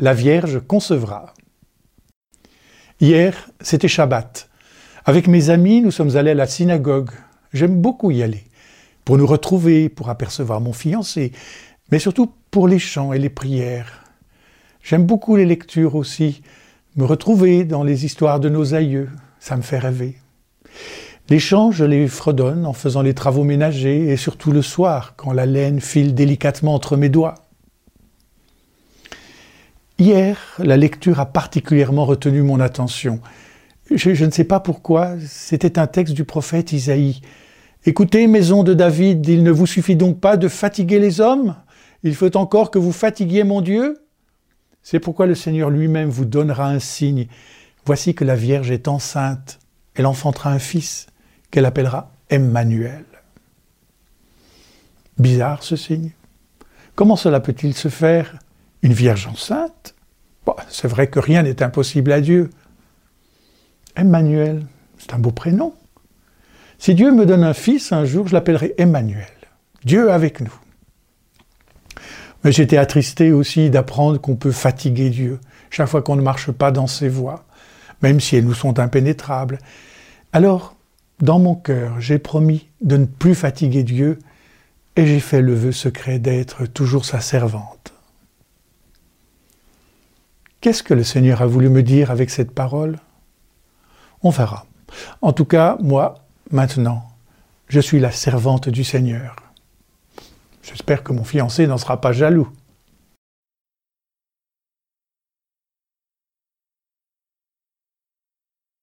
la Vierge concevra. Hier, c'était Shabbat. Avec mes amis, nous sommes allés à la synagogue. J'aime beaucoup y aller, pour nous retrouver, pour apercevoir mon fiancé, mais surtout pour les chants et les prières. J'aime beaucoup les lectures aussi, me retrouver dans les histoires de nos aïeux, ça me fait rêver. Les chants, je les fredonne en faisant les travaux ménagers et surtout le soir, quand la laine file délicatement entre mes doigts. Hier, la lecture a particulièrement retenu mon attention. Je, ne sais pas pourquoi, c'était un texte du prophète Isaïe. Écoutez, maison de David, il ne vous suffit donc pas de fatiguer les hommes? Il faut encore que vous fatiguiez mon Dieu? C'est pourquoi le Seigneur lui-même vous donnera un signe. Voici que la Vierge est enceinte, elle enfantera un fils qu'elle appellera Emmanuel. Bizarre ce signe. Comment cela peut-il se faire? Une Vierge enceinte? C'est vrai que rien n'est impossible à Dieu. Emmanuel, c'est un beau prénom. Si Dieu me donne un fils, un jour, je l'appellerai Emmanuel. Dieu avec nous. Mais j'étais attristé aussi d'apprendre qu'on peut fatiguer Dieu chaque fois qu'on ne marche pas dans ses voies, même si elles nous sont impénétrables. Alors, dans mon cœur, j'ai promis de ne plus fatiguer Dieu et j'ai fait le vœu secret d'être toujours sa servante. Qu'est-ce que le Seigneur a voulu me dire avec cette parole? On verra. En tout cas, moi, Maintenant, je suis la servante du Seigneur. J'espère que mon fiancé n'en sera pas jaloux.